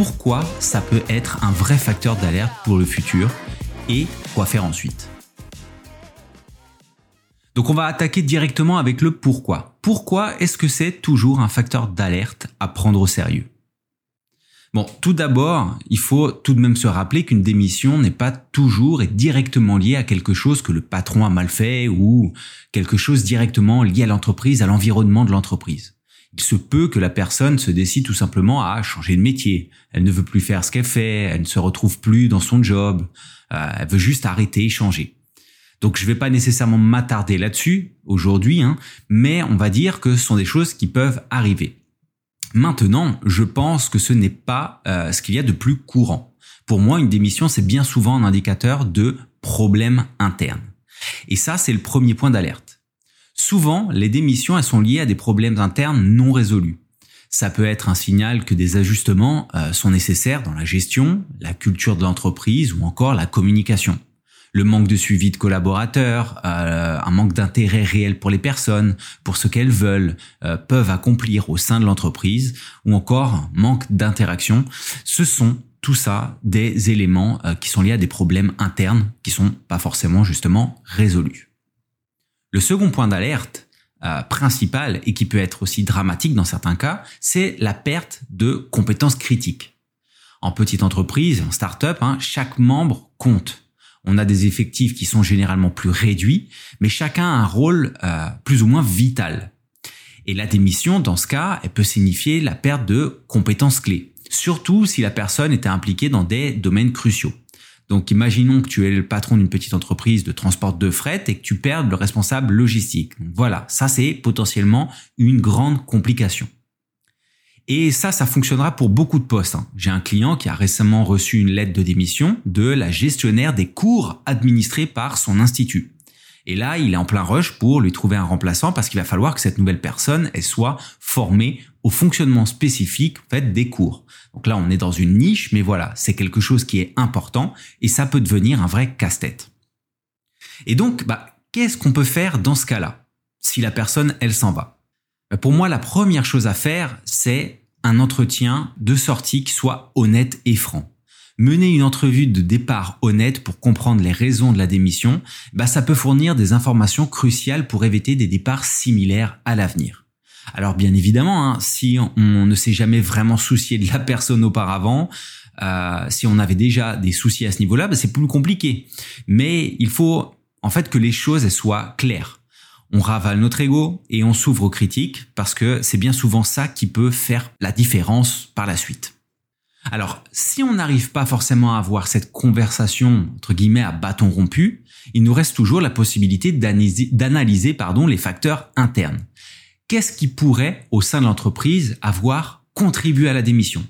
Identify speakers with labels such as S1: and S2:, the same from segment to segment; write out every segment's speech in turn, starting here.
S1: pourquoi ça peut être un vrai facteur d'alerte pour le futur et quoi faire ensuite. Donc on va attaquer directement avec le pourquoi. Pourquoi est-ce que c'est toujours un facteur d'alerte à prendre au sérieux? Bon, tout d'abord, il faut tout de même se rappeler qu'une démission n'est pas toujours et directement liée à quelque chose que le patron a mal fait ou quelque chose directement lié à l'entreprise, à l'environnement de l'entreprise il se peut que la personne se décide tout simplement à changer de métier. Elle ne veut plus faire ce qu'elle fait, elle ne se retrouve plus dans son job, euh, elle veut juste arrêter et changer. Donc je ne vais pas nécessairement m'attarder là-dessus aujourd'hui, hein, mais on va dire que ce sont des choses qui peuvent arriver. Maintenant, je pense que ce n'est pas euh, ce qu'il y a de plus courant. Pour moi, une démission, c'est bien souvent un indicateur de problème interne. Et ça, c'est le premier point d'alerte. Souvent, les démissions elles sont liées à des problèmes internes non résolus. Ça peut être un signal que des ajustements euh, sont nécessaires dans la gestion, la culture de l'entreprise ou encore la communication. Le manque de suivi de collaborateurs, euh, un manque d'intérêt réel pour les personnes, pour ce qu'elles veulent, euh, peuvent accomplir au sein de l'entreprise, ou encore manque d'interaction. Ce sont tout ça des éléments qui sont liés à des problèmes internes qui sont pas forcément justement résolus. Le second point d'alerte euh, principal et qui peut être aussi dramatique dans certains cas, c'est la perte de compétences critiques. En petite entreprise, en start-up, hein, chaque membre compte. On a des effectifs qui sont généralement plus réduits, mais chacun a un rôle euh, plus ou moins vital. Et la démission, dans ce cas, elle peut signifier la perte de compétences clés, surtout si la personne était impliquée dans des domaines cruciaux. Donc imaginons que tu es le patron d'une petite entreprise de transport de fret et que tu perdes le responsable logistique. voilà, ça c'est potentiellement une grande complication. Et ça, ça fonctionnera pour beaucoup de postes. Hein. J'ai un client qui a récemment reçu une lettre de démission de la gestionnaire des cours administrés par son institut. Et là, il est en plein rush pour lui trouver un remplaçant parce qu'il va falloir que cette nouvelle personne elle soit formée au fonctionnement spécifique des cours. Donc là, on est dans une niche, mais voilà, c'est quelque chose qui est important et ça peut devenir un vrai casse-tête. Et donc, bah, qu'est-ce qu'on peut faire dans ce cas-là si la personne elle s'en va? Bah, Pour moi, la première chose à faire, c'est un entretien de sortie qui soit honnête et franc mener une entrevue de départ honnête pour comprendre les raisons de la démission, bah ça peut fournir des informations cruciales pour éviter des départs similaires à l'avenir. Alors bien évidemment, hein, si on ne s'est jamais vraiment soucié de la personne auparavant, euh, si on avait déjà des soucis à ce niveau-là, bah c'est plus compliqué. Mais il faut en fait que les choses soient claires. On ravale notre ego et on s'ouvre aux critiques parce que c'est bien souvent ça qui peut faire la différence par la suite. Alors, si on n'arrive pas forcément à avoir cette conversation, entre guillemets, à bâton rompu, il nous reste toujours la possibilité d'analyser pardon, les facteurs internes. Qu'est-ce qui pourrait, au sein de l'entreprise, avoir contribué à la démission?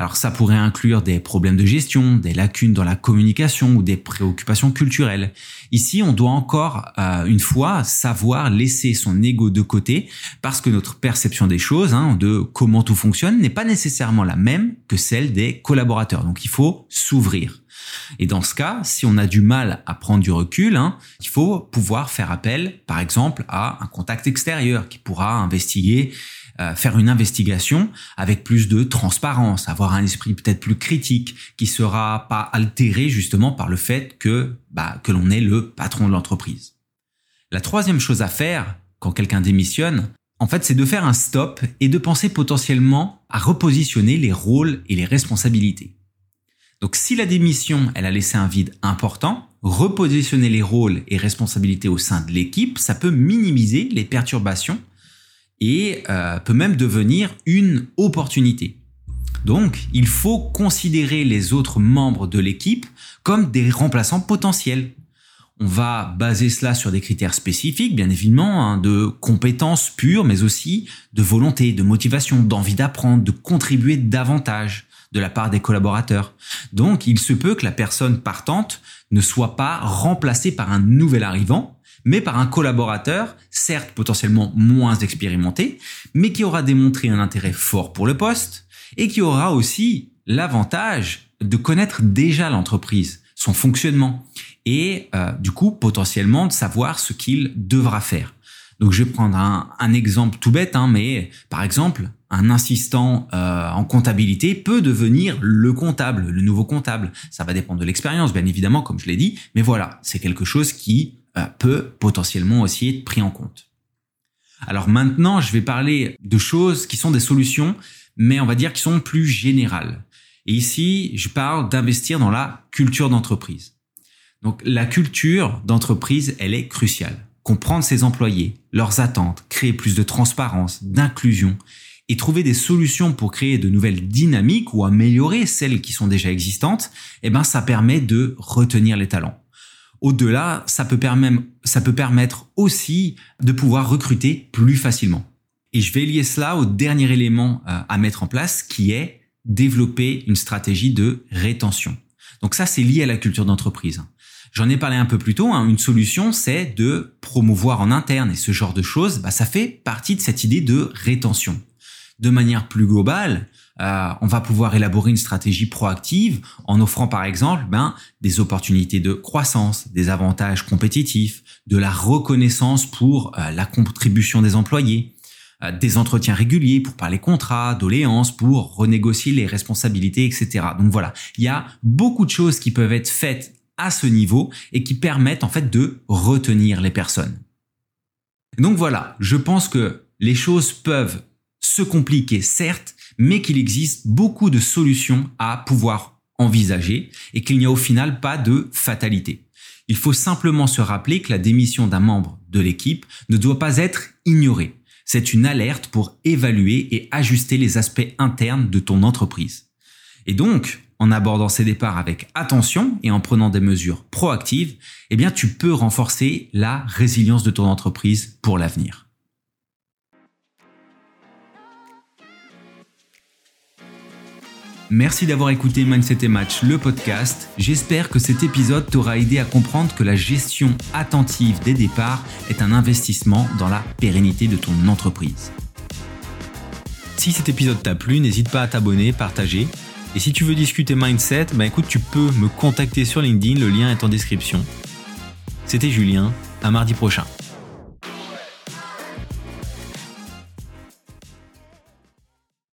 S1: Alors ça pourrait inclure des problèmes de gestion, des lacunes dans la communication ou des préoccupations culturelles. Ici, on doit encore euh, une fois savoir laisser son ego de côté parce que notre perception des choses, hein, de comment tout fonctionne, n'est pas nécessairement la même que celle des collaborateurs. Donc il faut s'ouvrir. Et dans ce cas, si on a du mal à prendre du recul, hein, il faut pouvoir faire appel, par exemple, à un contact extérieur qui pourra investiguer euh, faire une investigation avec plus de transparence, avoir un esprit peut-être plus critique, qui sera pas altéré justement par le fait que bah, que l'on est le patron de l'entreprise. La troisième chose à faire quand quelqu'un démissionne, en fait, c'est de faire un stop et de penser potentiellement à repositionner les rôles et les responsabilités. Donc si la démission, elle a laissé un vide important, repositionner les rôles et responsabilités au sein de l'équipe, ça peut minimiser les perturbations et euh, peut même devenir une opportunité. Donc, il faut considérer les autres membres de l'équipe comme des remplaçants potentiels. On va baser cela sur des critères spécifiques, bien évidemment, hein, de compétences pures, mais aussi de volonté, de motivation, d'envie d'apprendre, de contribuer davantage. de la part des collaborateurs. Donc, il se peut que la personne partante ne soit pas remplacée par un nouvel arrivant, mais par un collaborateur, certes potentiellement moins expérimenté, mais qui aura démontré un intérêt fort pour le poste et qui aura aussi l'avantage de connaître déjà l'entreprise, son fonctionnement et euh, du coup potentiellement de savoir ce qu'il devra faire. Donc je vais prendre un, exemple tout bête, hein, mais par exemple, un assistant euh, en comptabilité peut devenir le comptable, le nouveau comptable. Ça va dépendre de l'expérience, bien évidemment, comme je l'ai dit, mais voilà, c'est quelque chose qui peut potentiellement aussi être pris en compte. Alors maintenant, je vais parler de choses qui sont des solutions, mais on va dire qui sont plus générales. Et ici, je parle d'investir dans la culture d'entreprise. Donc la culture d'entreprise, elle est cruciale comprendre ses employés, leurs attentes, créer plus de transparence, d'inclusion et trouver des solutions pour créer de nouvelles dynamiques ou améliorer celles qui sont déjà existantes, eh ben ça permet de retenir les talents. Au-delà, ça peut permettre, aussi de pouvoir recruter plus facilement. Et je vais lier cela au dernier élément euh, à mettre en place qui est développer une stratégie de rétention. Donc ça, c'est lié à la culture d'entreprise. J'en ai parlé un peu plus tôt. Hein. Une solution, c'est de promouvoir en interne et ce genre de choses. Bah, ça fait partie de cette idée de rétention. De manière plus globale, euh, on va pouvoir élaborer une stratégie proactive en offrant par exemple ben, des opportunités de croissance, des avantages compétitifs, de la reconnaissance pour euh, la contribution des employés, euh, des entretiens réguliers pour parler contrats, doléances, pour renégocier les responsabilités, etc. Donc voilà, il y a beaucoup de choses qui peuvent être faites à ce niveau et qui permettent en fait de retenir les personnes. Donc voilà, je pense que les choses peuvent se compliquer certes, mais qu'il existe beaucoup de solutions à pouvoir envisager et qu'il n'y a au final pas de fatalité. Il faut simplement se rappeler que la démission d'un membre de l'équipe ne doit pas être ignorée. C'est une alerte pour évaluer et ajuster les aspects internes de ton entreprise. Et donc, en abordant ces départs avec attention et en prenant des mesures proactives, eh bien, tu peux renforcer la résilience de ton entreprise pour l'avenir. Merci d'avoir écouté Mindset et Match, le podcast. J'espère que cet épisode t'aura aidé à comprendre que la gestion attentive des départs est un investissement dans la pérennité de ton entreprise. Si cet épisode t'a plu, n'hésite pas à t'abonner, partager et si tu veux discuter mindset, bah écoute, tu peux me contacter sur LinkedIn, le lien est en description. C'était Julien, à mardi prochain.